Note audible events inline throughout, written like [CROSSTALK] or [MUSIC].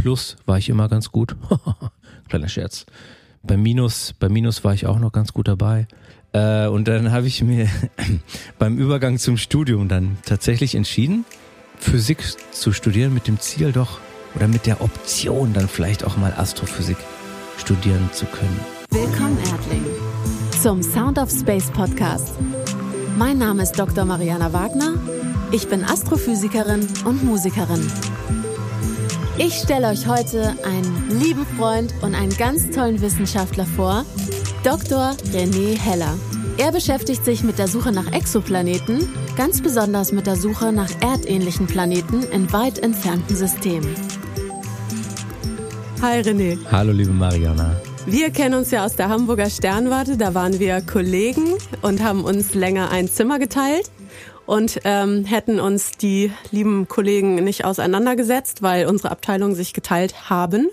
Plus war ich immer ganz gut. [LAUGHS] Kleiner Scherz. Bei Minus, bei Minus war ich auch noch ganz gut dabei. Äh, und dann habe ich mir [CLEARS THROAT] beim Übergang zum Studium dann tatsächlich entschieden, Physik zu studieren mit dem Ziel doch oder mit der Option dann vielleicht auch mal Astrophysik studieren zu können. Willkommen Erdling zum Sound of Space Podcast. Mein Name ist Dr. Mariana Wagner. Ich bin Astrophysikerin und Musikerin. Ich stelle euch heute einen lieben Freund und einen ganz tollen Wissenschaftler vor, Dr. René Heller. Er beschäftigt sich mit der Suche nach Exoplaneten, ganz besonders mit der Suche nach erdähnlichen Planeten in weit entfernten Systemen. Hi René. Hallo liebe Mariana. Wir kennen uns ja aus der Hamburger Sternwarte, da waren wir Kollegen und haben uns länger ein Zimmer geteilt und ähm, hätten uns die lieben Kollegen nicht auseinandergesetzt, weil unsere Abteilungen sich geteilt haben,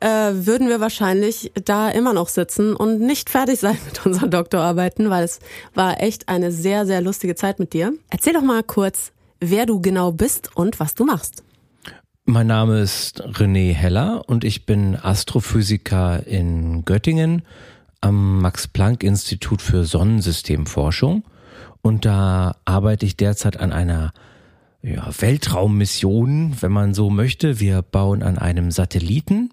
äh, würden wir wahrscheinlich da immer noch sitzen und nicht fertig sein mit unseren Doktorarbeiten, weil es war echt eine sehr, sehr lustige Zeit mit dir. Erzähl doch mal kurz, wer du genau bist und was du machst. Mein Name ist René Heller und ich bin Astrophysiker in Göttingen am Max-Planck-Institut für Sonnensystemforschung. Und da arbeite ich derzeit an einer ja, Weltraummission, wenn man so möchte. Wir bauen an einem Satelliten,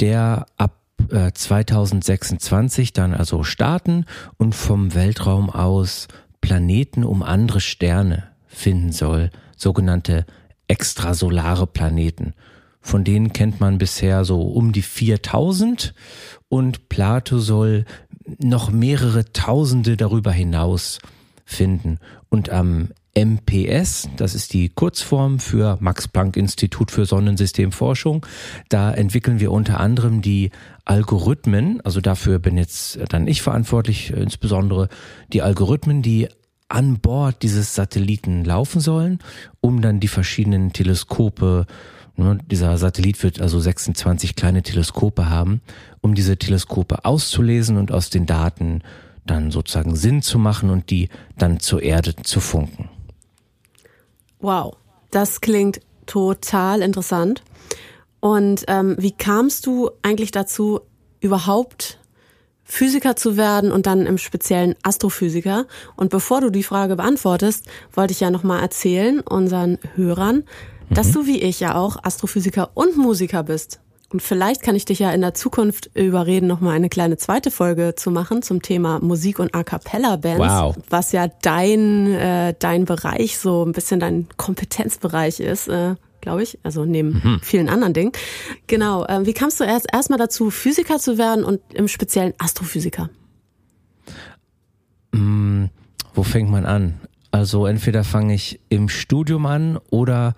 der ab 2026 äh, dann also starten und vom Weltraum aus Planeten um andere Sterne finden soll, sogenannte extrasolare Planeten. Von denen kennt man bisher so um die 4000 und Plato soll noch mehrere Tausende darüber hinaus finden. Und am MPS, das ist die Kurzform für Max Planck Institut für Sonnensystemforschung. Da entwickeln wir unter anderem die Algorithmen, also dafür bin jetzt dann ich verantwortlich, insbesondere die Algorithmen, die an Bord dieses Satelliten laufen sollen, um dann die verschiedenen Teleskope, ne, dieser Satellit wird also 26 kleine Teleskope haben, um diese Teleskope auszulesen und aus den Daten dann sozusagen Sinn zu machen und die dann zur Erde zu funken. Wow, das klingt total interessant. Und ähm, wie kamst du eigentlich dazu, überhaupt Physiker zu werden und dann im speziellen Astrophysiker. Und bevor du die Frage beantwortest, wollte ich ja nochmal erzählen unseren Hörern, mhm. dass du wie ich ja auch Astrophysiker und Musiker bist. Und vielleicht kann ich dich ja in der Zukunft überreden, nochmal eine kleine zweite Folge zu machen zum Thema Musik und A cappella Bands, wow. was ja dein äh, dein Bereich so ein bisschen dein Kompetenzbereich ist. Äh, glaube ich, also neben mhm. vielen anderen Dingen. Genau, äh, wie kamst du erst erstmal dazu, Physiker zu werden und im speziellen Astrophysiker? Mm, wo fängt man an? Also entweder fange ich im Studium an oder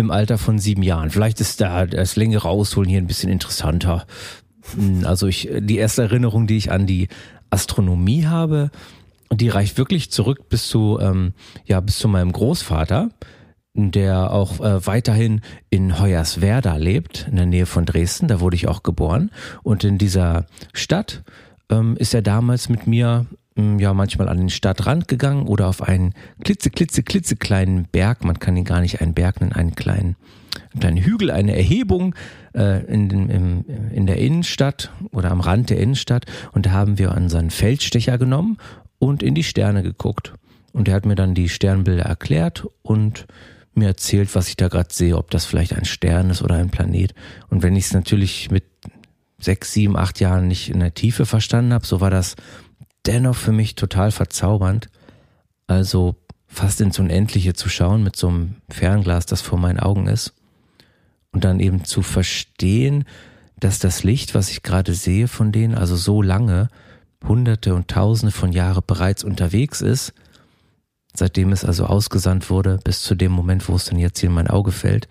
im Alter von sieben Jahren. Vielleicht ist da das längere Ausholen hier ein bisschen interessanter. Mm, also ich, die erste Erinnerung, die ich an die Astronomie habe, die reicht wirklich zurück bis zu, ähm, ja, bis zu meinem Großvater der auch äh, weiterhin in Hoyerswerda lebt, in der Nähe von Dresden. Da wurde ich auch geboren. Und in dieser Stadt ähm, ist er damals mit mir ja manchmal an den Stadtrand gegangen oder auf einen klitze, klitze, klitze kleinen Berg. Man kann ihn gar nicht einen Berg nennen, einen kleinen, einen kleinen Hügel, eine Erhebung äh, in, den, in der Innenstadt oder am Rand der Innenstadt. Und da haben wir unseren Feldstecher genommen und in die Sterne geguckt. Und er hat mir dann die Sternbilder erklärt und mir erzählt, was ich da gerade sehe, ob das vielleicht ein Stern ist oder ein Planet. Und wenn ich es natürlich mit sechs, sieben, acht Jahren nicht in der Tiefe verstanden habe, so war das dennoch für mich total verzaubernd. Also fast ins Unendliche zu schauen mit so einem Fernglas, das vor meinen Augen ist. Und dann eben zu verstehen, dass das Licht, was ich gerade sehe von denen, also so lange, hunderte und tausende von Jahren bereits unterwegs ist seitdem es also ausgesandt wurde, bis zu dem Moment, wo es dann jetzt hier in mein Auge fällt.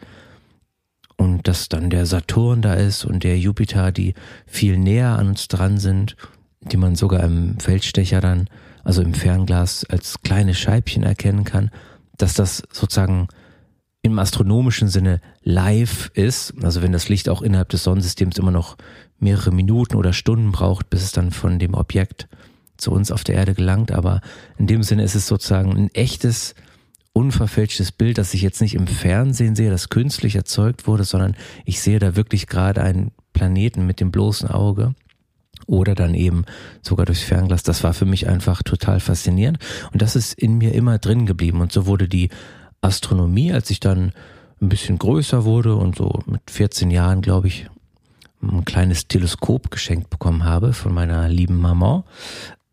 Und dass dann der Saturn da ist und der Jupiter, die viel näher an uns dran sind, die man sogar im Feldstecher dann, also im Fernglas, als kleine Scheibchen erkennen kann, dass das sozusagen im astronomischen Sinne live ist, also wenn das Licht auch innerhalb des Sonnensystems immer noch mehrere Minuten oder Stunden braucht, bis es dann von dem Objekt zu uns auf der Erde gelangt, aber in dem Sinne ist es sozusagen ein echtes unverfälschtes Bild, das ich jetzt nicht im Fernsehen sehe, das künstlich erzeugt wurde, sondern ich sehe da wirklich gerade einen Planeten mit dem bloßen Auge oder dann eben sogar durchs Fernglas. Das war für mich einfach total faszinierend und das ist in mir immer drin geblieben und so wurde die Astronomie, als ich dann ein bisschen größer wurde und so mit 14 Jahren, glaube ich, ein kleines Teleskop geschenkt bekommen habe von meiner lieben Maman,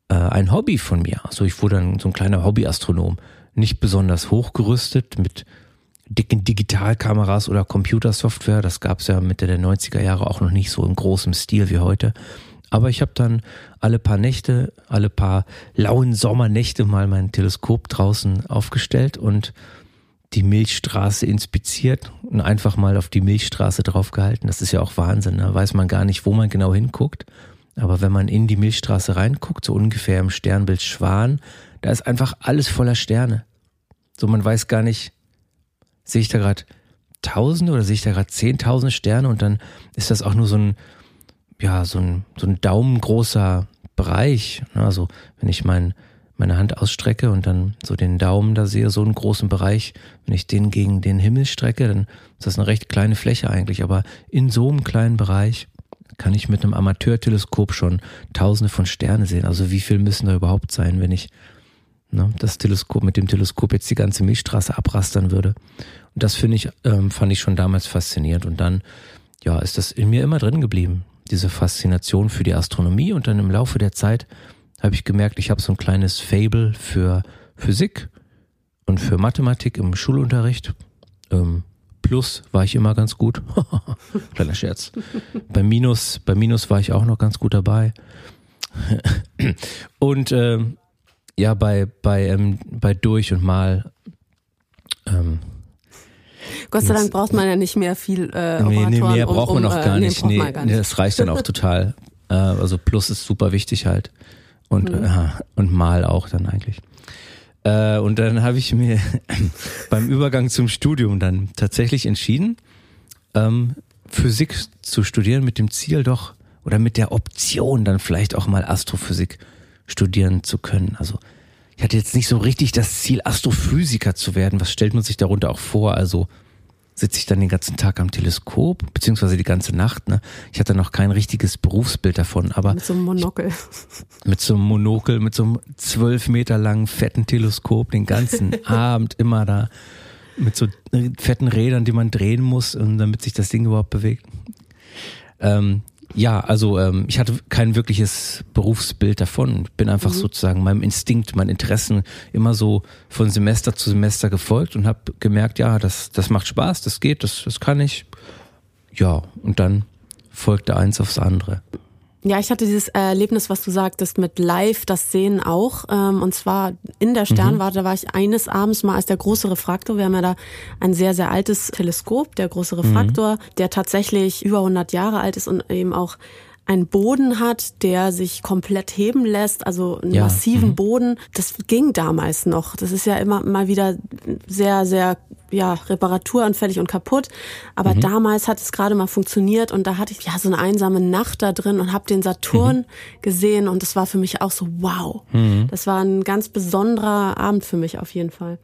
äh, ein Hobby von mir. Also ich wurde dann so ein kleiner Hobbyastronom, nicht besonders hochgerüstet mit dicken Digitalkameras oder Computersoftware. Das gab es ja Mitte der 90er Jahre auch noch nicht so in großem Stil wie heute. Aber ich habe dann alle paar Nächte, alle paar lauen Sommernächte mal mein Teleskop draußen aufgestellt und die Milchstraße inspiziert und einfach mal auf die Milchstraße draufgehalten. Das ist ja auch Wahnsinn. Da weiß man gar nicht, wo man genau hinguckt. Aber wenn man in die Milchstraße reinguckt, so ungefähr im Sternbild Schwan, da ist einfach alles voller Sterne. So man weiß gar nicht, sehe ich da gerade Tausende oder sehe ich da gerade Zehntausende Sterne und dann ist das auch nur so ein, ja, so ein, so ein daumengroßer Bereich. Also wenn ich mein, meine Hand ausstrecke und dann so den Daumen da sehe, so einen großen Bereich, wenn ich den gegen den Himmel strecke, dann ist das eine recht kleine Fläche eigentlich. Aber in so einem kleinen Bereich kann ich mit einem Amateurteleskop schon tausende von Sterne sehen. Also wie viel müssen da überhaupt sein, wenn ich ne, das Teleskop mit dem Teleskop jetzt die ganze Milchstraße abrastern würde. Und das finde ich, ähm, fand ich schon damals faszinierend. Und dann, ja, ist das in mir immer drin geblieben, diese Faszination für die Astronomie. Und dann im Laufe der Zeit habe ich gemerkt, ich habe so ein kleines Fable für Physik und für Mathematik im Schulunterricht. Ähm, Plus war ich immer ganz gut. [LAUGHS] Kleiner Scherz. bei Minus, bei Minus war ich auch noch ganz gut dabei. [LAUGHS] und ähm, ja, bei, bei, ähm, bei Durch und Mal. Ähm, Gott sei Dank braucht man ja nicht mehr viel äh, Nee, nee mehr um, braucht man um, noch gar, äh, nicht. Nee, gar nicht. das reicht dann auch total. [LAUGHS] Äh, also Plus ist super wichtig halt. Und, mhm. äh, und Mal auch dann eigentlich. Äh, und dann habe ich mir [LAUGHS] beim Übergang zum Studium dann tatsächlich entschieden, ähm, Physik zu studieren mit dem Ziel doch oder mit der Option dann vielleicht auch mal Astrophysik studieren zu können. Also ich hatte jetzt nicht so richtig das Ziel, Astrophysiker zu werden. Was stellt man sich darunter auch vor? Also sitze ich dann den ganzen Tag am Teleskop, beziehungsweise die ganze Nacht. Ne? Ich hatte noch kein richtiges Berufsbild davon, aber mit so einem Monokel. Ich, mit so einem Monokel, mit so einem zwölf Meter langen fetten Teleskop, den ganzen [LAUGHS] Abend immer da mit so fetten Rädern, die man drehen muss, damit sich das Ding überhaupt bewegt. Ähm, ja, also ähm, ich hatte kein wirkliches Berufsbild davon. Bin einfach mhm. sozusagen meinem Instinkt, meinen Interessen immer so von Semester zu Semester gefolgt und habe gemerkt, ja, das, das macht Spaß, das geht, das, das kann ich. Ja, und dann folgte eins aufs andere. Ja, ich hatte dieses Erlebnis, was du sagtest, mit Live, das Sehen auch. Ähm, und zwar in der Sternwarte mhm. war ich eines Abends mal als der große Refraktor. Wir haben ja da ein sehr, sehr altes Teleskop, der große Refraktor, mhm. der tatsächlich über 100 Jahre alt ist und eben auch einen Boden hat, der sich komplett heben lässt, also einen ja. massiven mhm. Boden. Das ging damals noch. Das ist ja immer mal wieder sehr, sehr ja, reparaturanfällig und kaputt. Aber mhm. damals hat es gerade mal funktioniert und da hatte ich ja so eine einsame Nacht da drin und habe den Saturn mhm. gesehen und das war für mich auch so wow. Mhm. Das war ein ganz besonderer Abend für mich auf jeden Fall.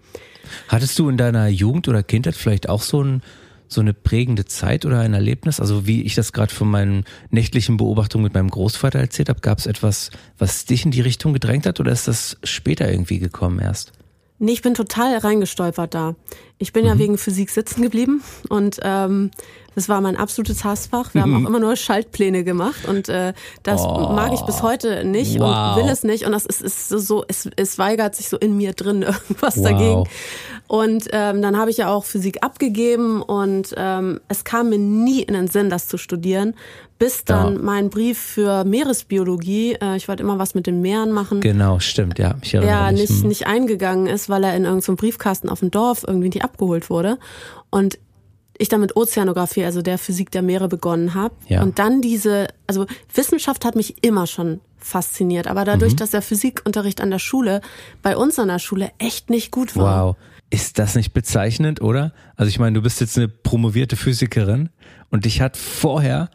Hattest du in deiner Jugend oder Kindheit vielleicht auch so ein so eine prägende Zeit oder ein Erlebnis? Also wie ich das gerade von meinen nächtlichen Beobachtungen mit meinem Großvater erzählt habe, gab es etwas, was dich in die Richtung gedrängt hat oder ist das später irgendwie gekommen erst? Nee, ich bin total reingestolpert da. Ich bin mhm. ja wegen Physik sitzen geblieben und ähm, das war mein absolutes Hassfach. Wir mhm. haben auch immer nur Schaltpläne gemacht und äh, das oh. mag ich bis heute nicht wow. und will es nicht. Und das ist, ist so, es, es weigert sich so in mir drin [LAUGHS] irgendwas wow. dagegen. Und ähm, dann habe ich ja auch Physik abgegeben und ähm, es kam mir nie in den Sinn, das zu studieren, bis dann ja. mein Brief für Meeresbiologie, äh, ich wollte immer was mit den Meeren machen. Genau, stimmt, ja. Ich ja, nicht, hm. nicht eingegangen ist, weil er in irgendeinem Briefkasten auf dem Dorf irgendwie nicht abgeholt wurde. Und ich dann mit Ozeanographie, also der Physik der Meere begonnen habe. Ja. Und dann diese, also Wissenschaft hat mich immer schon fasziniert, aber dadurch, mhm. dass der Physikunterricht an der Schule, bei uns an der Schule echt nicht gut war. Wow. Ist das nicht bezeichnend, oder? Also ich meine, du bist jetzt eine promovierte Physikerin und dich hat vorher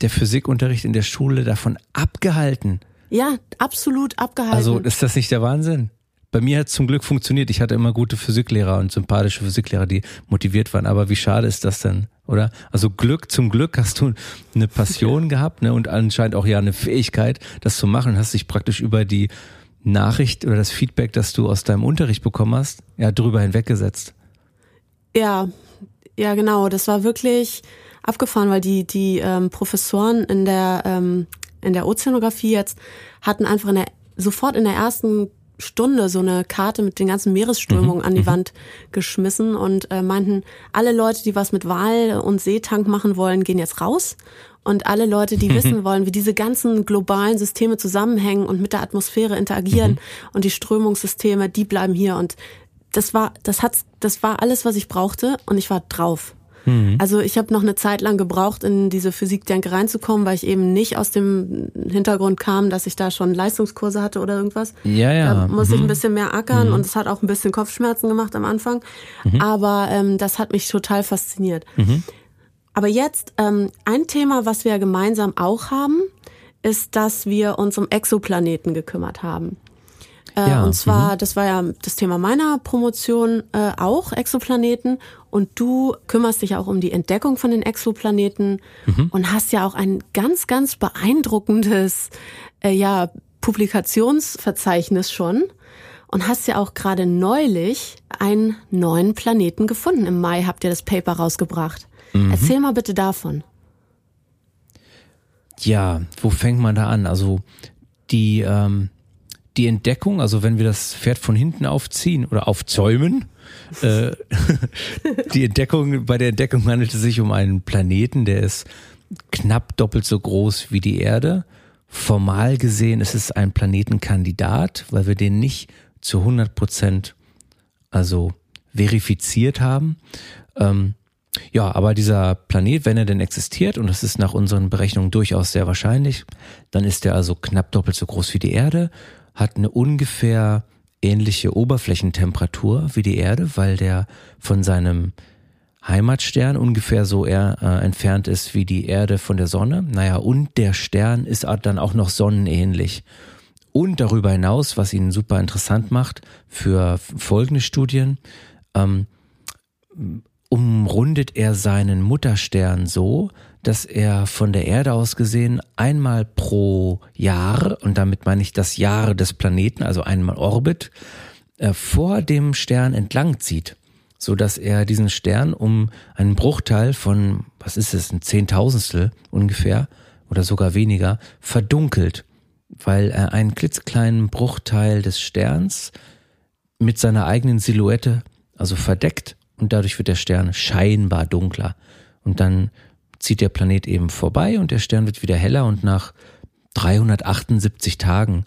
der Physikunterricht in der Schule davon abgehalten. Ja, absolut abgehalten. Also ist das nicht der Wahnsinn? bei mir hat es zum Glück funktioniert. Ich hatte immer gute Physiklehrer und sympathische Physiklehrer, die motiviert waren. Aber wie schade ist das denn, oder? Also Glück, zum Glück hast du eine Passion [LAUGHS] gehabt ne, und anscheinend auch ja eine Fähigkeit, das zu machen hast dich praktisch über die Nachricht oder das Feedback, das du aus deinem Unterricht bekommen hast, ja, drüber hinweggesetzt. Ja, ja, genau. Das war wirklich abgefahren, weil die, die ähm, Professoren in der, ähm, in der Ozeanographie jetzt hatten einfach in der, sofort in der ersten Stunde so eine Karte mit den ganzen Meeresströmungen mhm. an die mhm. Wand geschmissen und äh, meinten, alle Leute, die was mit Wal und Seetank machen wollen, gehen jetzt raus. Und alle Leute, die [LAUGHS] wissen wollen, wie diese ganzen globalen Systeme zusammenhängen und mit der Atmosphäre interagieren mhm. und die Strömungssysteme, die bleiben hier. Und das war, das hat, das war alles, was ich brauchte und ich war drauf. Mhm. Also ich habe noch eine Zeit lang gebraucht, in diese Physikdenke reinzukommen, weil ich eben nicht aus dem Hintergrund kam, dass ich da schon Leistungskurse hatte oder irgendwas. Ja, ja. Da muss mhm. ich ein bisschen mehr ackern mhm. und es hat auch ein bisschen Kopfschmerzen gemacht am Anfang. Mhm. Aber ähm, das hat mich total fasziniert. Aber jetzt ähm, ein Thema, was wir gemeinsam auch haben, ist, dass wir uns um Exoplaneten gekümmert haben. Äh, ja, und zwar, mhm. das war ja das Thema meiner Promotion äh, auch, Exoplaneten. Und du kümmerst dich auch um die Entdeckung von den Exoplaneten mhm. und hast ja auch ein ganz, ganz beeindruckendes äh, ja, Publikationsverzeichnis schon. Und hast ja auch gerade neulich einen neuen Planeten gefunden. Im Mai habt ihr das Paper rausgebracht. Mhm. Erzähl mal bitte davon. Ja, wo fängt man da an? Also die ähm, die Entdeckung, also wenn wir das Pferd von hinten aufziehen oder aufzäumen, äh, [LAUGHS] die Entdeckung, bei der Entdeckung handelt es sich um einen Planeten, der ist knapp doppelt so groß wie die Erde. Formal gesehen ist es ein Planetenkandidat, weil wir den nicht zu 100 Prozent also verifiziert haben. Ähm, ja, aber dieser Planet, wenn er denn existiert, und das ist nach unseren Berechnungen durchaus sehr wahrscheinlich, dann ist er also knapp doppelt so groß wie die Erde hat eine ungefähr ähnliche Oberflächentemperatur wie die Erde, weil der von seinem Heimatstern ungefähr so eher, äh, entfernt ist wie die Erde von der Sonne. Naja, und der Stern ist dann auch noch sonnenähnlich. Und darüber hinaus, was ihn super interessant macht für folgende Studien, ähm, umrundet er seinen Mutterstern so, dass er von der Erde aus gesehen einmal pro Jahr, und damit meine ich das Jahr des Planeten, also einmal Orbit, äh, vor dem Stern entlang zieht, so dass er diesen Stern um einen Bruchteil von, was ist es, ein Zehntausendstel ungefähr oder sogar weniger, verdunkelt, weil er einen klitzekleinen Bruchteil des Sterns mit seiner eigenen Silhouette also verdeckt und dadurch wird der Stern scheinbar dunkler. Und dann zieht der Planet eben vorbei und der Stern wird wieder heller und nach 378 Tagen,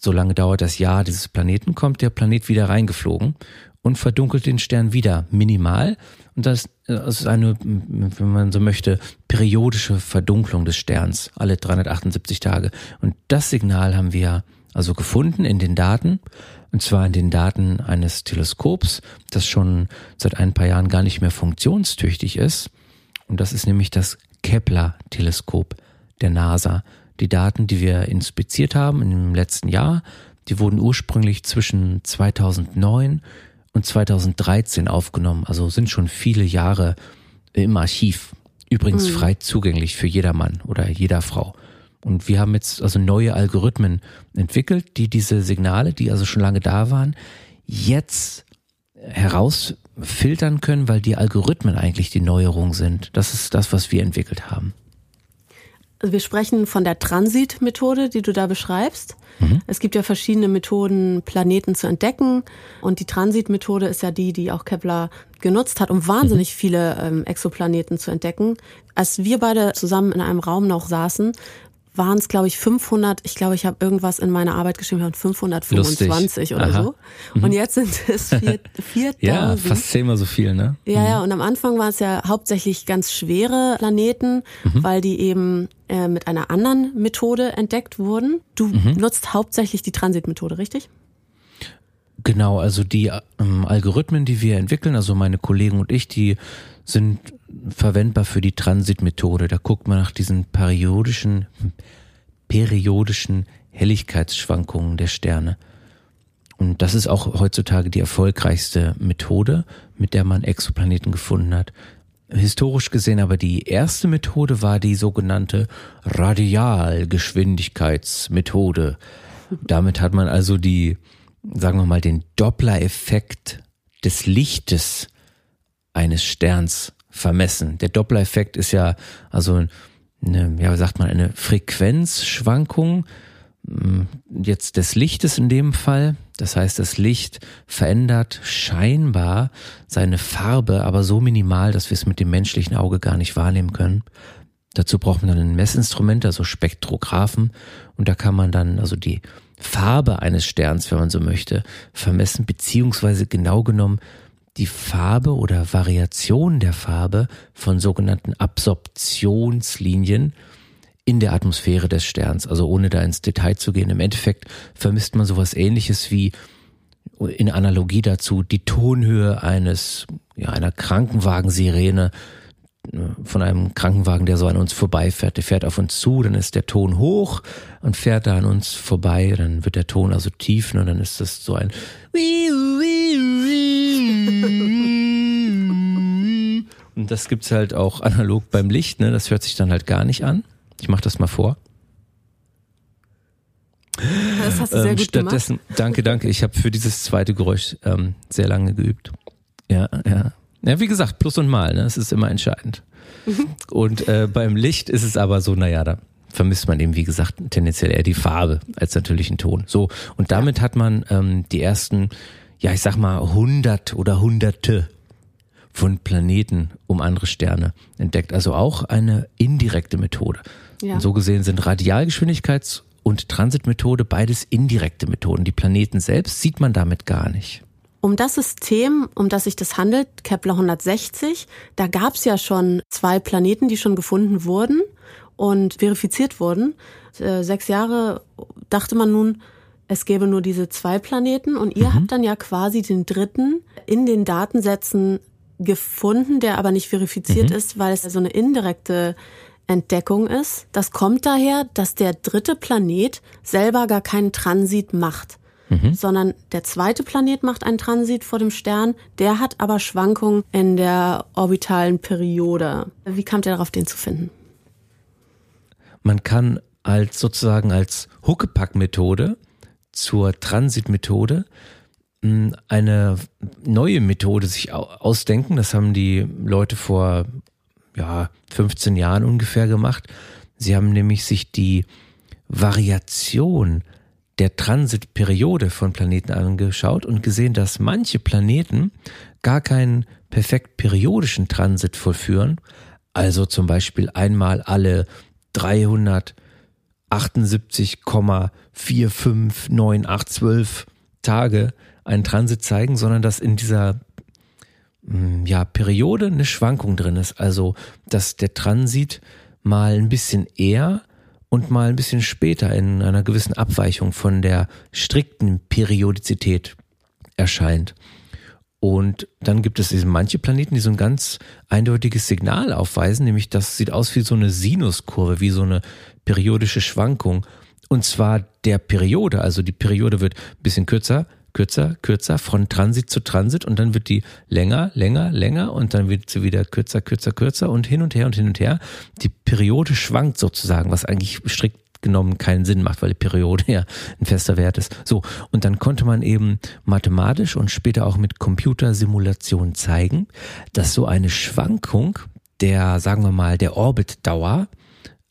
so lange dauert das Jahr dieses Planeten, kommt der Planet wieder reingeflogen und verdunkelt den Stern wieder minimal. Und das, ist eine, wenn man so möchte, periodische Verdunklung des Sterns alle 378 Tage. Und das Signal haben wir also gefunden in den Daten, und zwar in den Daten eines Teleskops, das schon seit ein paar Jahren gar nicht mehr funktionstüchtig ist. Und das ist nämlich das Kepler-Teleskop der NASA. Die Daten, die wir inspiziert haben im letzten Jahr, die wurden ursprünglich zwischen 2009 und 2013 aufgenommen, also sind schon viele Jahre im Archiv. Übrigens mhm. frei zugänglich für jedermann oder jeder Frau. Und wir haben jetzt also neue Algorithmen entwickelt, die diese Signale, die also schon lange da waren, jetzt herausfiltern können, weil die Algorithmen eigentlich die Neuerung sind. Das ist das, was wir entwickelt haben. Also wir sprechen von der Transit-Methode, die du da beschreibst. Mhm. Es gibt ja verschiedene Methoden, Planeten zu entdecken. Und die Transit-Methode ist ja die, die auch Kepler genutzt hat, um wahnsinnig mhm. viele ähm, Exoplaneten zu entdecken. Als wir beide zusammen in einem Raum noch saßen, waren es, glaube ich, 500, ich glaube, ich habe irgendwas in meiner Arbeit geschrieben, 525 Lustig. oder Aha. so. Und mhm. jetzt sind es [LAUGHS] 4000. ja, fast zehnmal so viel, ne? Ja, ja, mhm. und am Anfang waren es ja hauptsächlich ganz schwere Planeten, mhm. weil die eben äh, mit einer anderen Methode entdeckt wurden. Du mhm. nutzt hauptsächlich die Transitmethode, richtig? Genau, also die ähm, Algorithmen, die wir entwickeln, also meine Kollegen und ich, die sind verwendbar für die Transitmethode. Da guckt man nach diesen periodischen, periodischen Helligkeitsschwankungen der Sterne. Und das ist auch heutzutage die erfolgreichste Methode, mit der man Exoplaneten gefunden hat. Historisch gesehen aber die erste Methode war die sogenannte Radialgeschwindigkeitsmethode. Damit hat man also die, sagen wir mal, den Doppler-Effekt des Lichtes eines Sterns vermessen. Der Doppler-Effekt ist ja also eine, ja, sagt man, eine Frequenzschwankung hm, jetzt des Lichtes in dem Fall. Das heißt, das Licht verändert scheinbar seine Farbe, aber so minimal, dass wir es mit dem menschlichen Auge gar nicht wahrnehmen können. Dazu braucht man dann ein Messinstrument, also Spektrographen, und da kann man dann also die Farbe eines Sterns, wenn man so möchte, vermessen, beziehungsweise genau genommen die Farbe oder Variation der Farbe von sogenannten Absorptionslinien in der Atmosphäre des Sterns. Also ohne da ins Detail zu gehen. Im Endeffekt vermisst man sowas ähnliches wie in Analogie dazu die Tonhöhe eines, ja, einer Krankenwagensirene äh, von einem Krankenwagen, der so an uns vorbeifährt. Der fährt auf uns zu, dann ist der Ton hoch und fährt da an uns vorbei, dann wird der Ton also tiefen und dann ist das so ein das gibt's halt auch [LAUGHS] analog beim Licht, ne? Das hört sich dann halt gar nicht an. Ich mach das mal vor. Das hast du sehr ähm, gut stattdessen, gemacht. Danke, danke. Ich habe für dieses zweite Geräusch ähm, sehr lange geübt. Ja, ja. Ja, wie gesagt, Plus und Mal, ne? Das ist immer entscheidend. Mhm. Und äh, beim Licht ist es aber so, naja, da vermisst man eben, wie gesagt, tendenziell eher die Farbe als natürlich einen Ton. So, und damit hat man ähm, die ersten, ja, ich sag mal, hundert oder hunderte von Planeten um andere Sterne entdeckt. Also auch eine indirekte Methode. Ja. Und so gesehen sind Radialgeschwindigkeits- und Transitmethode beides indirekte Methoden. Die Planeten selbst sieht man damit gar nicht. Um das System, um das sich das handelt, Kepler 160, da gab es ja schon zwei Planeten, die schon gefunden wurden und verifiziert wurden. Äh, sechs Jahre dachte man nun, es gäbe nur diese zwei Planeten und ihr mhm. habt dann ja quasi den dritten in den Datensätzen gefunden, der aber nicht verifiziert mhm. ist, weil es so eine indirekte Entdeckung ist. Das kommt daher, dass der dritte Planet selber gar keinen Transit macht, mhm. sondern der zweite Planet macht einen Transit vor dem Stern, der hat aber Schwankungen in der orbitalen Periode. Wie kam ihr darauf, den zu finden? Man kann als sozusagen als Huckepack-Methode zur Transitmethode eine neue Methode sich ausdenken. Das haben die Leute vor ja, 15 Jahren ungefähr gemacht. Sie haben nämlich sich die Variation der Transitperiode von Planeten angeschaut und gesehen, dass manche Planeten gar keinen perfekt periodischen Transit vollführen, also zum Beispiel einmal alle 378,459812 Tage einen Transit zeigen, sondern dass in dieser mm, ja, Periode eine Schwankung drin ist. Also, dass der Transit mal ein bisschen eher und mal ein bisschen später in einer gewissen Abweichung von der strikten Periodizität erscheint. Und dann gibt es eben manche Planeten, die so ein ganz eindeutiges Signal aufweisen, nämlich das sieht aus wie so eine Sinuskurve, wie so eine periodische Schwankung. Und zwar der Periode, also die Periode wird ein bisschen kürzer, kürzer, kürzer, von Transit zu Transit und dann wird die länger, länger, länger und dann wird sie wieder kürzer, kürzer, kürzer und hin und her und hin und her. Die Periode schwankt sozusagen, was eigentlich strikt genommen keinen Sinn macht, weil die Periode ja ein fester Wert ist. So, und dann konnte man eben mathematisch und später auch mit Computersimulation zeigen, dass so eine Schwankung der, sagen wir mal, der Orbitdauer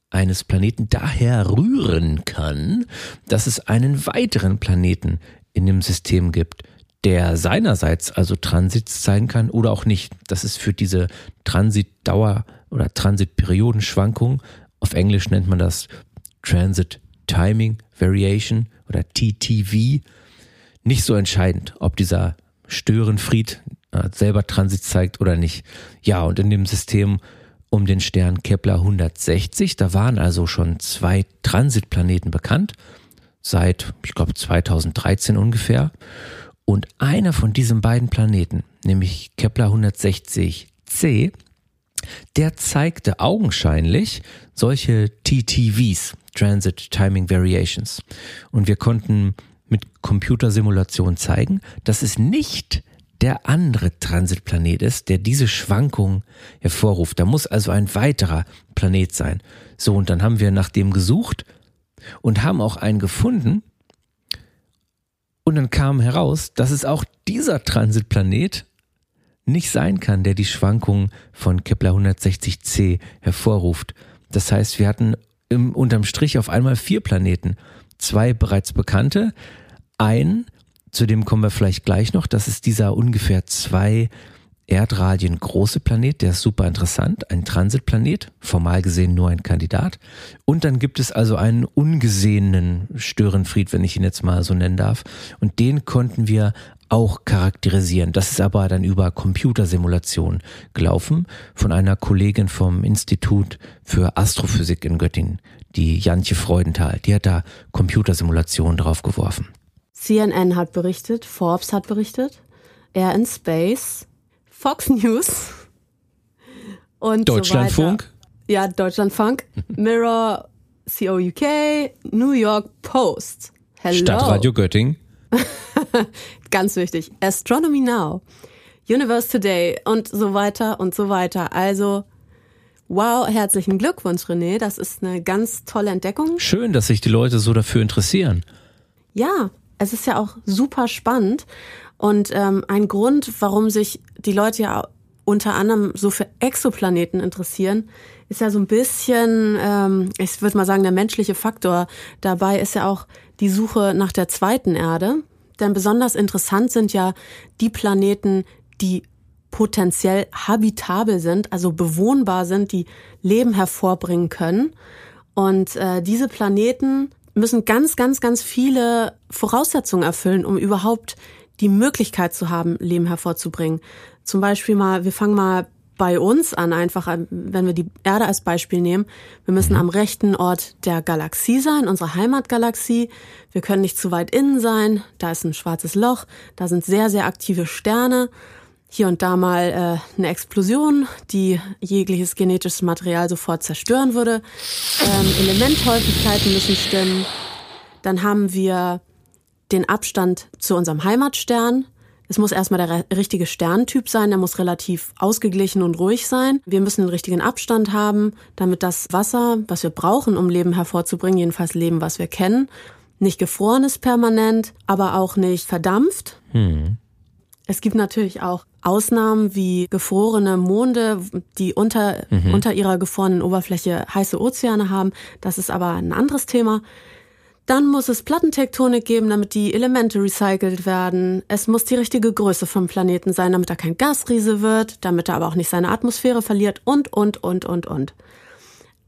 eines Planeten daher rühren kann, dass es einen weiteren Planeten in dem System gibt, der seinerseits also Transits zeigen kann oder auch nicht. Das ist für diese Transitdauer oder Transitperiodenschwankung, auf Englisch nennt man das Transit Timing Variation oder TTV, nicht so entscheidend, ob dieser Störenfried äh, selber Transit zeigt oder nicht. Ja, und in dem System um den Stern Kepler 160, da waren also schon zwei Transitplaneten bekannt seit, ich glaube, 2013 ungefähr. Und einer von diesen beiden Planeten, nämlich Kepler 160c, der zeigte augenscheinlich solche TTVs, Transit Timing Variations. Und wir konnten mit Computersimulation zeigen, dass es nicht der andere Transitplanet ist, der diese Schwankung hervorruft. Da muss also ein weiterer Planet sein. So, und dann haben wir nach dem gesucht und haben auch einen gefunden. Und dann kam heraus, dass es auch dieser Transitplanet nicht sein kann, der die Schwankungen von Kepler 160c hervorruft. Das heißt, wir hatten im, unterm Strich auf einmal vier Planeten. Zwei bereits bekannte, ein, zu dem kommen wir vielleicht gleich noch, das ist dieser ungefähr zwei Erdradien große Planet, der ist super interessant, ein Transitplanet, formal gesehen nur ein Kandidat. Und dann gibt es also einen ungesehenen Störenfried, wenn ich ihn jetzt mal so nennen darf. Und den konnten wir auch charakterisieren. Das ist aber dann über Computersimulation gelaufen von einer Kollegin vom Institut für Astrophysik in Göttingen, die Jantje Freudenthal. Die hat da Computersimulation drauf geworfen. CNN hat berichtet, Forbes hat berichtet, Air in Space, Fox News und Deutschlandfunk. So ja, Deutschlandfunk, Mirror, COUK, New York Post. Hello. Stadtradio Göttingen. [LAUGHS] Ganz wichtig. Astronomy Now, Universe Today und so weiter und so weiter. Also, wow, herzlichen Glückwunsch, René. Das ist eine ganz tolle Entdeckung. Schön, dass sich die Leute so dafür interessieren. Ja, es ist ja auch super spannend. Und ähm, ein Grund, warum sich die Leute ja unter anderem so für Exoplaneten interessieren, ist ja so ein bisschen, ähm, ich würde mal sagen, der menschliche Faktor. Dabei ist ja auch die Suche nach der zweiten Erde. Denn besonders interessant sind ja die Planeten, die potenziell habitabel sind, also bewohnbar sind, die Leben hervorbringen können. Und äh, diese Planeten müssen ganz, ganz, ganz viele Voraussetzungen erfüllen, um überhaupt die Möglichkeit zu haben, Leben hervorzubringen. Zum Beispiel mal, wir fangen mal bei uns an, einfach, wenn wir die Erde als Beispiel nehmen. Wir müssen mhm. am rechten Ort der Galaxie sein, unserer Heimatgalaxie. Wir können nicht zu weit innen sein. Da ist ein schwarzes Loch. Da sind sehr, sehr aktive Sterne. Hier und da mal äh, eine Explosion, die jegliches genetisches Material sofort zerstören würde. Ähm, Elementhäufigkeiten müssen stimmen. Dann haben wir den Abstand zu unserem Heimatstern. Es muss erstmal der richtige Sterntyp sein, der muss relativ ausgeglichen und ruhig sein. Wir müssen den richtigen Abstand haben, damit das Wasser, was wir brauchen, um Leben hervorzubringen, jedenfalls Leben, was wir kennen, nicht gefroren ist permanent, aber auch nicht verdampft. Hm. Es gibt natürlich auch Ausnahmen wie gefrorene Monde, die unter, mhm. unter ihrer gefrorenen Oberfläche heiße Ozeane haben. Das ist aber ein anderes Thema. Dann muss es Plattentektonik geben, damit die Elemente recycelt werden. Es muss die richtige Größe vom Planeten sein, damit er kein Gasriese wird, damit er aber auch nicht seine Atmosphäre verliert und, und, und, und, und.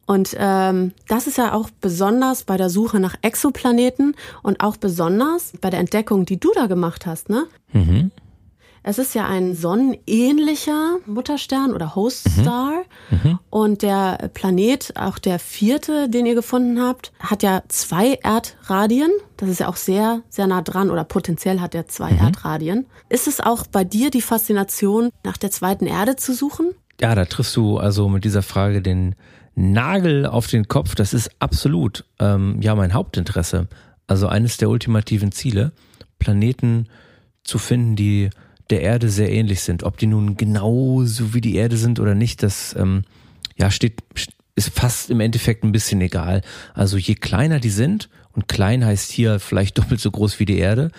Und ähm, das ist ja auch besonders bei der Suche nach Exoplaneten und auch besonders bei der Entdeckung, die du da gemacht hast, ne? Mhm. Es ist ja ein sonnenähnlicher Mutterstern oder Host-Star. Mhm. Mhm. Und der Planet, auch der vierte, den ihr gefunden habt, hat ja zwei Erdradien. Das ist ja auch sehr, sehr nah dran oder potenziell hat er zwei mhm. Erdradien. Ist es auch bei dir die Faszination, nach der zweiten Erde zu suchen? Ja, da triffst du also mit dieser Frage den Nagel auf den Kopf. Das ist absolut ähm, ja mein Hauptinteresse. Also eines der ultimativen Ziele, Planeten zu finden, die der Erde sehr ähnlich sind. Ob die nun genauso wie die Erde sind oder nicht, das ähm, ja steht ist fast im Endeffekt ein bisschen egal. Also je kleiner die sind und klein heißt hier vielleicht [LAUGHS] doppelt so groß wie die Erde,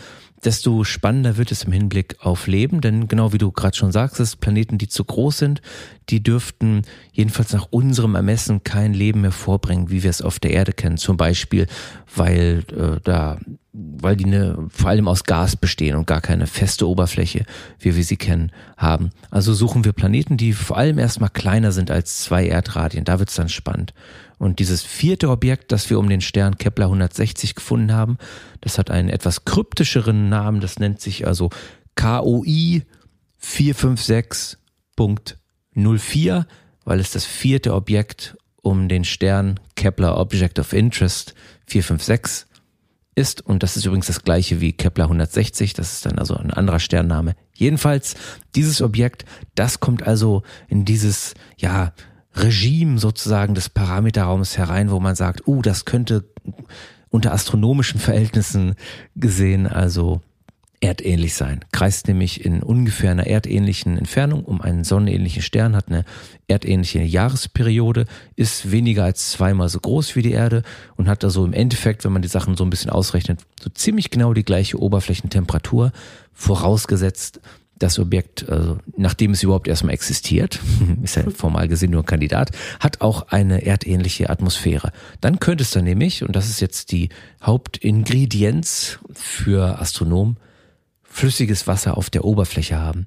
desto spannender wird es im Hinblick auf Leben, denn genau wie du gerade schon sagst, Planeten, die zu groß sind, die dürften jedenfalls nach unserem Ermessen kein Leben mehr vorbringen, wie wir es auf der Erde kennen. Zum Beispiel, weil äh, da, weil die ne, vor allem aus Gas bestehen und gar keine feste Oberfläche, wie wir sie kennen, haben. Also suchen wir Planeten, die vor allem erstmal kleiner sind als zwei Erdradien. Da wird's dann spannend. Und dieses vierte Objekt, das wir um den Stern Kepler 160 gefunden haben, das hat einen etwas kryptischeren Namen. Das nennt sich also KOI 456.04, weil es das vierte Objekt um den Stern Kepler Object of Interest 456 ist. Und das ist übrigens das gleiche wie Kepler 160. Das ist dann also ein anderer Sternname. Jedenfalls, dieses Objekt, das kommt also in dieses, ja, Regime sozusagen des Parameterraums herein, wo man sagt, uh, das könnte unter astronomischen Verhältnissen gesehen also erdähnlich sein. Kreist nämlich in ungefähr einer erdähnlichen Entfernung um einen sonnenähnlichen Stern, hat eine erdähnliche Jahresperiode, ist weniger als zweimal so groß wie die Erde und hat also im Endeffekt, wenn man die Sachen so ein bisschen ausrechnet, so ziemlich genau die gleiche Oberflächentemperatur, vorausgesetzt, das Objekt, also nachdem es überhaupt erstmal existiert, [LAUGHS] ist ja [LAUGHS] formal gesehen nur ein Kandidat, hat auch eine erdähnliche Atmosphäre. Dann könnte es dann nämlich, und das ist jetzt die Hauptingredienz für Astronomen, flüssiges Wasser auf der Oberfläche haben.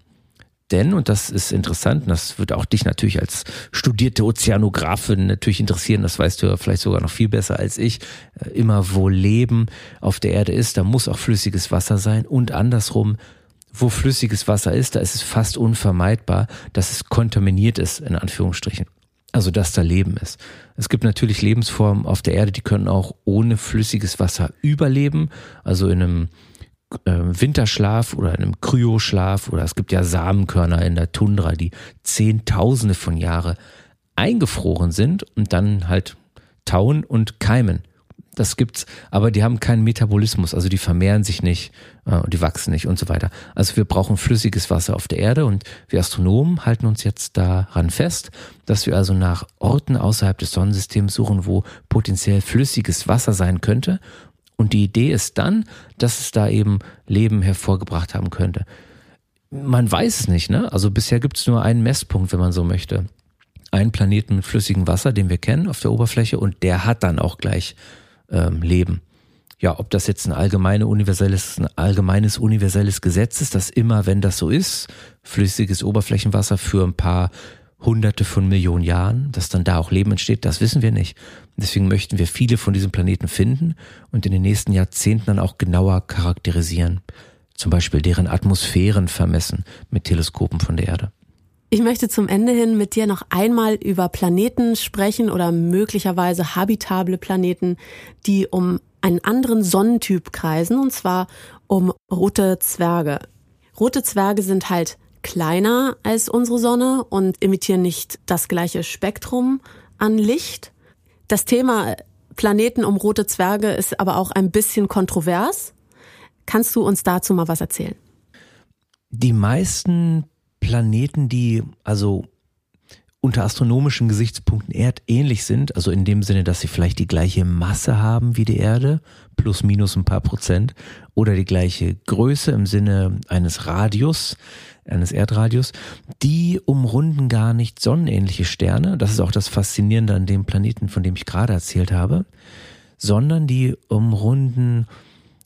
Denn, und das ist interessant, und das wird auch dich natürlich als studierte Ozeanografin natürlich interessieren, das weißt du ja vielleicht sogar noch viel besser als ich, äh, immer wo Leben auf der Erde ist, da muss auch flüssiges Wasser sein und andersrum, wo flüssiges Wasser ist, da ist es fast unvermeidbar, dass es kontaminiert ist, in Anführungsstrichen. Also, dass da Leben ist. Es gibt natürlich Lebensformen auf der Erde, die können auch ohne flüssiges Wasser überleben. Also in einem äh, Winterschlaf oder in einem Kryoschlaf oder es gibt ja Samenkörner in der Tundra, die Zehntausende von Jahre eingefroren sind und dann halt tauen und keimen. Das gibt's, aber die haben keinen Metabolismus, also die vermehren sich nicht äh, und die wachsen nicht und so weiter. Also wir brauchen flüssiges Wasser auf der Erde und wir Astronomen halten uns jetzt daran fest, dass wir also nach Orten außerhalb des Sonnensystems suchen, wo potenziell flüssiges Wasser sein könnte. Und die Idee ist dann, dass es da eben Leben hervorgebracht haben könnte. Man weiß es nicht, ne? Also bisher gibt's nur einen Messpunkt, wenn man so möchte. Einen Planeten mit flüssigem Wasser, den wir kennen auf der Oberfläche, und der hat dann auch gleich ähm, leben. Ja, ob das jetzt ein allgemeine universelles, ein allgemeines universelles Gesetz ist, dass immer, wenn das so ist, flüssiges Oberflächenwasser für ein paar hunderte von Millionen Jahren, dass dann da auch Leben entsteht, das wissen wir nicht. Deswegen möchten wir viele von diesen Planeten finden und in den nächsten Jahrzehnten dann auch genauer charakterisieren. Zum Beispiel deren Atmosphären vermessen mit Teleskopen von der Erde. Ich möchte zum Ende hin mit dir noch einmal über Planeten sprechen oder möglicherweise habitable Planeten, die um einen anderen Sonnentyp kreisen, und zwar um rote Zwerge. Rote Zwerge sind halt kleiner als unsere Sonne und emittieren nicht das gleiche Spektrum an Licht. Das Thema Planeten um rote Zwerge ist aber auch ein bisschen kontrovers. Kannst du uns dazu mal was erzählen? Die meisten Planeten, die also unter astronomischen Gesichtspunkten erdähnlich sind, also in dem Sinne, dass sie vielleicht die gleiche Masse haben wie die Erde, plus minus ein paar Prozent, oder die gleiche Größe im Sinne eines Radius, eines Erdradius, die umrunden gar nicht sonnenähnliche Sterne, das ist auch das Faszinierende an dem Planeten, von dem ich gerade erzählt habe, sondern die umrunden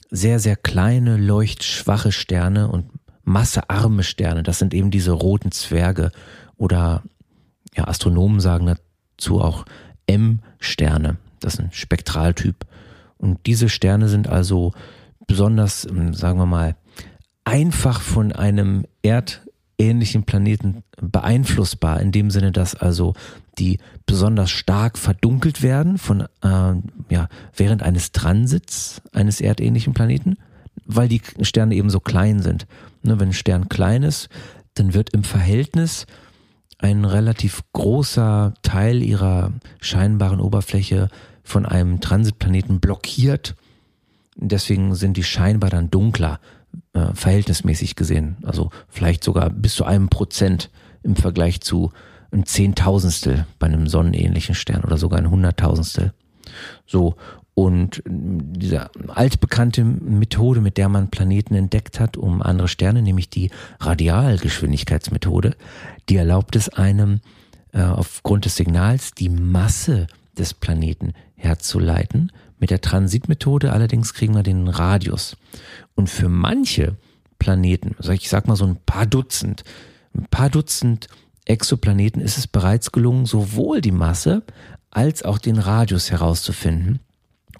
sehr, sehr kleine, leuchtschwache Sterne und massearme Sterne. Das sind eben diese roten Zwerge oder ja, Astronomen sagen dazu auch M-Sterne. Das ist ein Spektraltyp. Und diese Sterne sind also besonders, ähm, sagen wir mal, einfach von einem erdähnlichen Planeten beeinflussbar, in dem Sinne, dass also die besonders stark verdunkelt werden von, äh, ja, während eines Transits eines erdähnlichen Planeten, weil die Sterne eben so klein sind. Ne, wenn ein Stern klein ist, dann wird im Verhältnis ein relativ großer Teil ihrer scheinbaren Oberfläche von einem Transitplaneten blockiert. Deswegen sind die scheinbar dann dunkler, äh, verhältnismäßig gesehen. Also vielleicht sogar bis zu einem Prozent im Vergleich zu ein Zehntausendstel bei einem sonnenähnlichen Stern oder sogar ein Hunderttausendstel. So, und diese altbekannte Methode, mit der man Planeten entdeckt hat, um andere Sterne, nämlich die Radialgeschwindigkeitsmethode, die erlaubt es einem, äh, aufgrund des Signals die Masse des Planeten herzuleiten. Mit der Transitmethode allerdings kriegen wir den Radius. Und für manche Planeten, also ich sag mal so ein paar Dutzend, ein paar Dutzend Exoplaneten ist es bereits gelungen, sowohl die Masse als auch den Radius herauszufinden.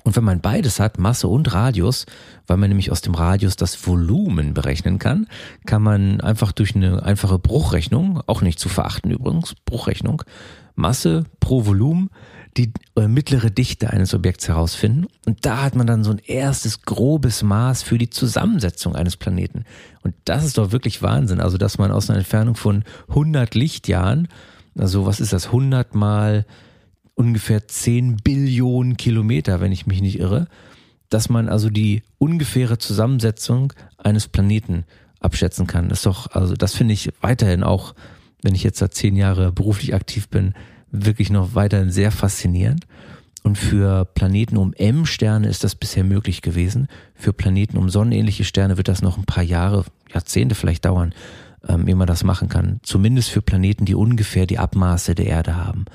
Und wenn man beides hat, Masse und Radius, weil man nämlich aus dem Radius das Volumen berechnen kann, kann man einfach durch eine einfache Bruchrechnung, auch nicht zu verachten übrigens, Bruchrechnung, Masse pro Volumen, die äh, mittlere Dichte eines Objekts herausfinden. Und da hat man dann so ein erstes grobes Maß für die Zusammensetzung eines Planeten. Und das ist doch wirklich Wahnsinn. Also, dass man aus einer Entfernung von 100 Lichtjahren, also was ist das, 100 mal ungefähr 10 Billionen Kilometer, wenn ich mich nicht irre, dass man also die ungefähre Zusammensetzung eines Planeten abschätzen kann. Das ist doch, also das finde ich weiterhin auch, wenn ich jetzt seit zehn Jahre beruflich aktiv bin, wirklich noch weiterhin sehr faszinierend. Und für Planeten um M-Sterne ist das bisher möglich gewesen. Für Planeten um sonnenähnliche Sterne wird das noch ein paar Jahre, Jahrzehnte vielleicht dauern, ähm, ehe man das machen kann. Zumindest für Planeten, die ungefähr die Abmaße der Erde haben.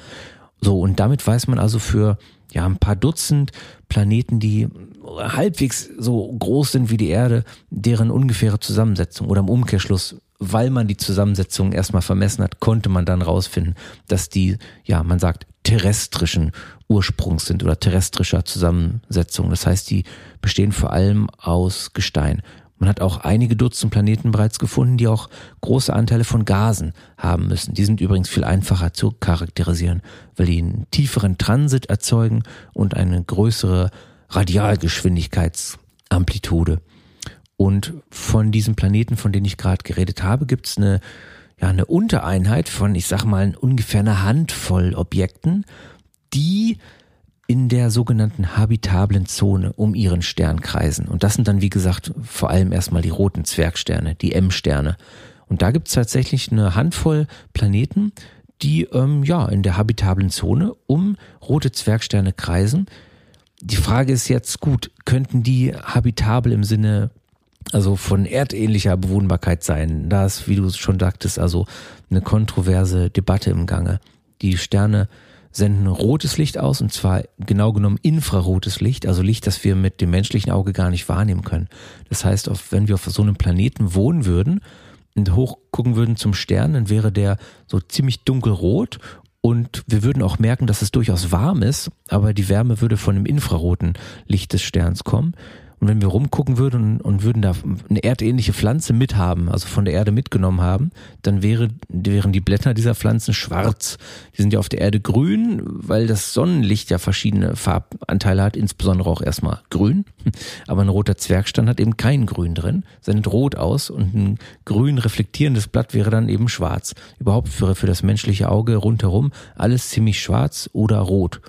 So, und damit weiß man also für ja, ein paar Dutzend Planeten, die halbwegs so groß sind wie die Erde, deren ungefähre Zusammensetzung oder im Umkehrschluss, weil man die Zusammensetzung erstmal vermessen hat, konnte man dann rausfinden, dass die, ja, man sagt, terrestrischen Ursprungs sind oder terrestrischer Zusammensetzung. Das heißt, die bestehen vor allem aus Gestein. Man hat auch einige Dutzend Planeten bereits gefunden, die auch große Anteile von Gasen haben müssen. Die sind übrigens viel einfacher zu charakterisieren, weil die einen tieferen Transit erzeugen und eine größere Radialgeschwindigkeitsamplitude. Und von diesen Planeten, von denen ich gerade geredet habe, gibt es eine, ja, eine Untereinheit von, ich sag mal, ungefähr einer Handvoll Objekten, die in der sogenannten habitablen Zone um ihren Stern kreisen. Und das sind dann, wie gesagt, vor allem erstmal die roten Zwergsterne, die M-Sterne. Und da gibt es tatsächlich eine Handvoll Planeten, die ähm, ja in der habitablen Zone um rote Zwergsterne kreisen. Die Frage ist jetzt gut, könnten die habitabel im Sinne also von erdähnlicher Bewohnbarkeit sein? Da ist, wie du schon sagtest, also eine kontroverse Debatte im Gange. Die Sterne senden rotes Licht aus und zwar genau genommen infrarotes Licht, also Licht, das wir mit dem menschlichen Auge gar nicht wahrnehmen können. Das heißt, wenn wir auf so einem Planeten wohnen würden und hochgucken würden zum Stern, dann wäre der so ziemlich dunkelrot und wir würden auch merken, dass es durchaus warm ist, aber die Wärme würde von dem infraroten Licht des Sterns kommen. Und wenn wir rumgucken würden und, würden da eine erdähnliche Pflanze mithaben, also von der Erde mitgenommen haben, dann wäre, wären die Blätter dieser Pflanzen schwarz. Die sind ja auf der Erde grün, weil das Sonnenlicht ja verschiedene Farbanteile hat, insbesondere auch erstmal grün. [LAUGHS] Aber ein roter Zwergstand hat eben kein Grün drin, sendet rot aus und ein grün reflektierendes Blatt wäre dann eben schwarz. Überhaupt für, für das menschliche Auge rundherum alles ziemlich schwarz oder rot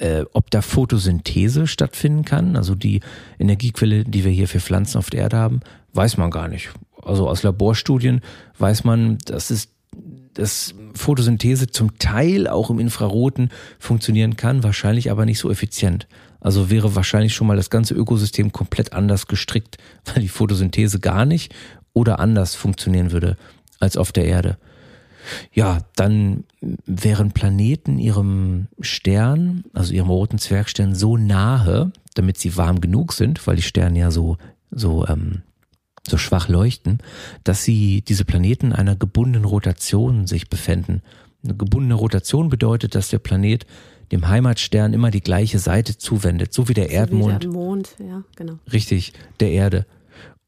äh, ob da Photosynthese stattfinden kann, also die Energiequelle, die wir hier für Pflanzen auf der Erde haben, weiß man gar nicht. Also aus Laborstudien weiß man, dass es dass Photosynthese zum Teil auch im Infraroten funktionieren kann, wahrscheinlich aber nicht so effizient. Also wäre wahrscheinlich schon mal das ganze Ökosystem komplett anders gestrickt, [LAUGHS] weil die Photosynthese gar nicht oder anders funktionieren würde als auf der Erde. Ja, dann wären Planeten ihrem Stern, also ihrem roten Zwergstern, so nahe, damit sie warm genug sind, weil die Sterne ja so, so, ähm, so schwach leuchten, dass sie diese Planeten einer gebundenen Rotation sich befänden. Eine gebundene Rotation bedeutet, dass der Planet dem Heimatstern immer die gleiche Seite zuwendet, so wie der so Erdmond. Wie der Mond, ja, genau. Richtig, der Erde.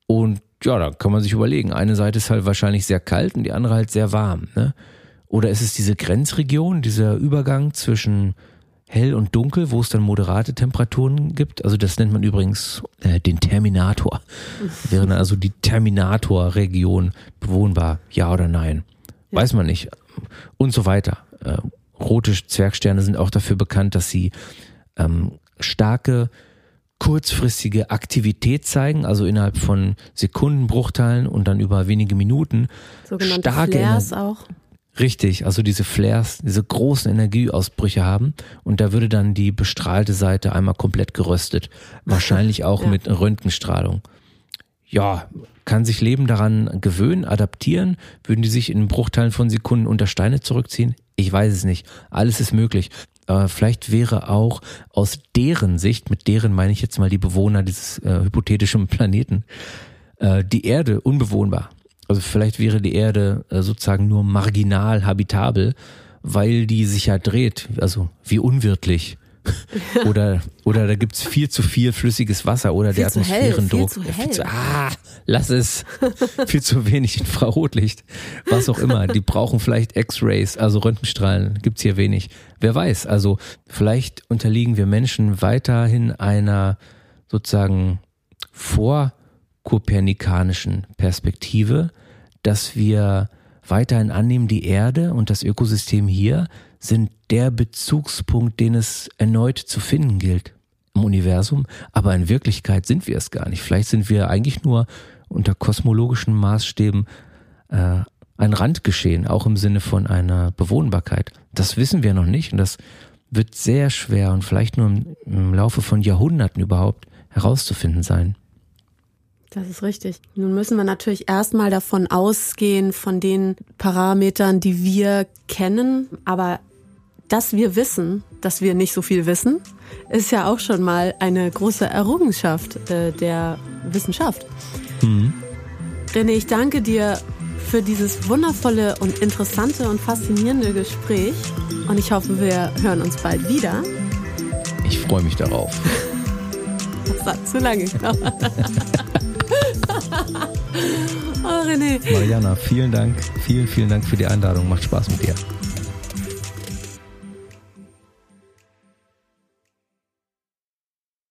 Und ja, da kann man sich überlegen. Eine Seite ist halt wahrscheinlich sehr kalt und die andere halt sehr warm. Ne? Oder ist es diese Grenzregion, dieser Übergang zwischen hell und dunkel, wo es dann moderate Temperaturen gibt? Also das nennt man übrigens äh, den Terminator. [LAUGHS] Wäre also die Terminator-Region bewohnbar? Ja oder nein? Weiß man nicht. Und so weiter. Äh, rote Zwergsterne sind auch dafür bekannt, dass sie ähm, starke kurzfristige Aktivität zeigen, also innerhalb von Sekundenbruchteilen und dann über wenige Minuten. Sogenannte starke Flares Ener auch. Richtig, also diese Flares, diese großen Energieausbrüche haben und da würde dann die bestrahlte Seite einmal komplett geröstet. Wahrscheinlich auch ja. mit Röntgenstrahlung. Ja, kann sich Leben daran gewöhnen, adaptieren? Würden die sich in Bruchteilen von Sekunden unter Steine zurückziehen? Ich weiß es nicht. Alles ist möglich. Aber vielleicht wäre auch aus deren Sicht, mit deren meine ich jetzt mal die Bewohner dieses äh, hypothetischen Planeten, äh, die Erde unbewohnbar. Also vielleicht wäre die Erde äh, sozusagen nur marginal habitabel, weil die sich ja dreht, also wie unwirtlich. [LAUGHS] oder, oder da gibt's viel zu viel flüssiges Wasser oder viel der Atmosphärendruck. Viel zu hell. Viel zu, ah, lass es. [LAUGHS] viel zu wenig Infrarotlicht. Was auch immer. Die brauchen vielleicht X-Rays, also Röntgenstrahlen. Gibt's hier wenig. Wer weiß. Also vielleicht unterliegen wir Menschen weiterhin einer sozusagen vorkopernikanischen Perspektive, dass wir weiterhin annehmen, die Erde und das Ökosystem hier sind der Bezugspunkt, den es erneut zu finden gilt. im Universum, aber in Wirklichkeit sind wir es gar nicht. Vielleicht sind wir eigentlich nur unter kosmologischen Maßstäben äh, ein Randgeschehen, auch im Sinne von einer Bewohnbarkeit. Das wissen wir noch nicht und das wird sehr schwer und vielleicht nur im, im Laufe von Jahrhunderten überhaupt herauszufinden sein. Das ist richtig. Nun müssen wir natürlich erstmal davon ausgehen, von den Parametern, die wir kennen. Aber dass wir wissen, dass wir nicht so viel wissen, ist ja auch schon mal eine große Errungenschaft äh, der Wissenschaft. Mhm. René, ich danke dir für dieses wundervolle und interessante und faszinierende Gespräch. Und ich hoffe, wir hören uns bald wieder. Ich freue mich darauf. [LAUGHS] Das war zu lange gedauert. [LAUGHS] oh, René. Mariana, vielen Dank. Vielen, vielen Dank für die Einladung. Macht Spaß mit dir.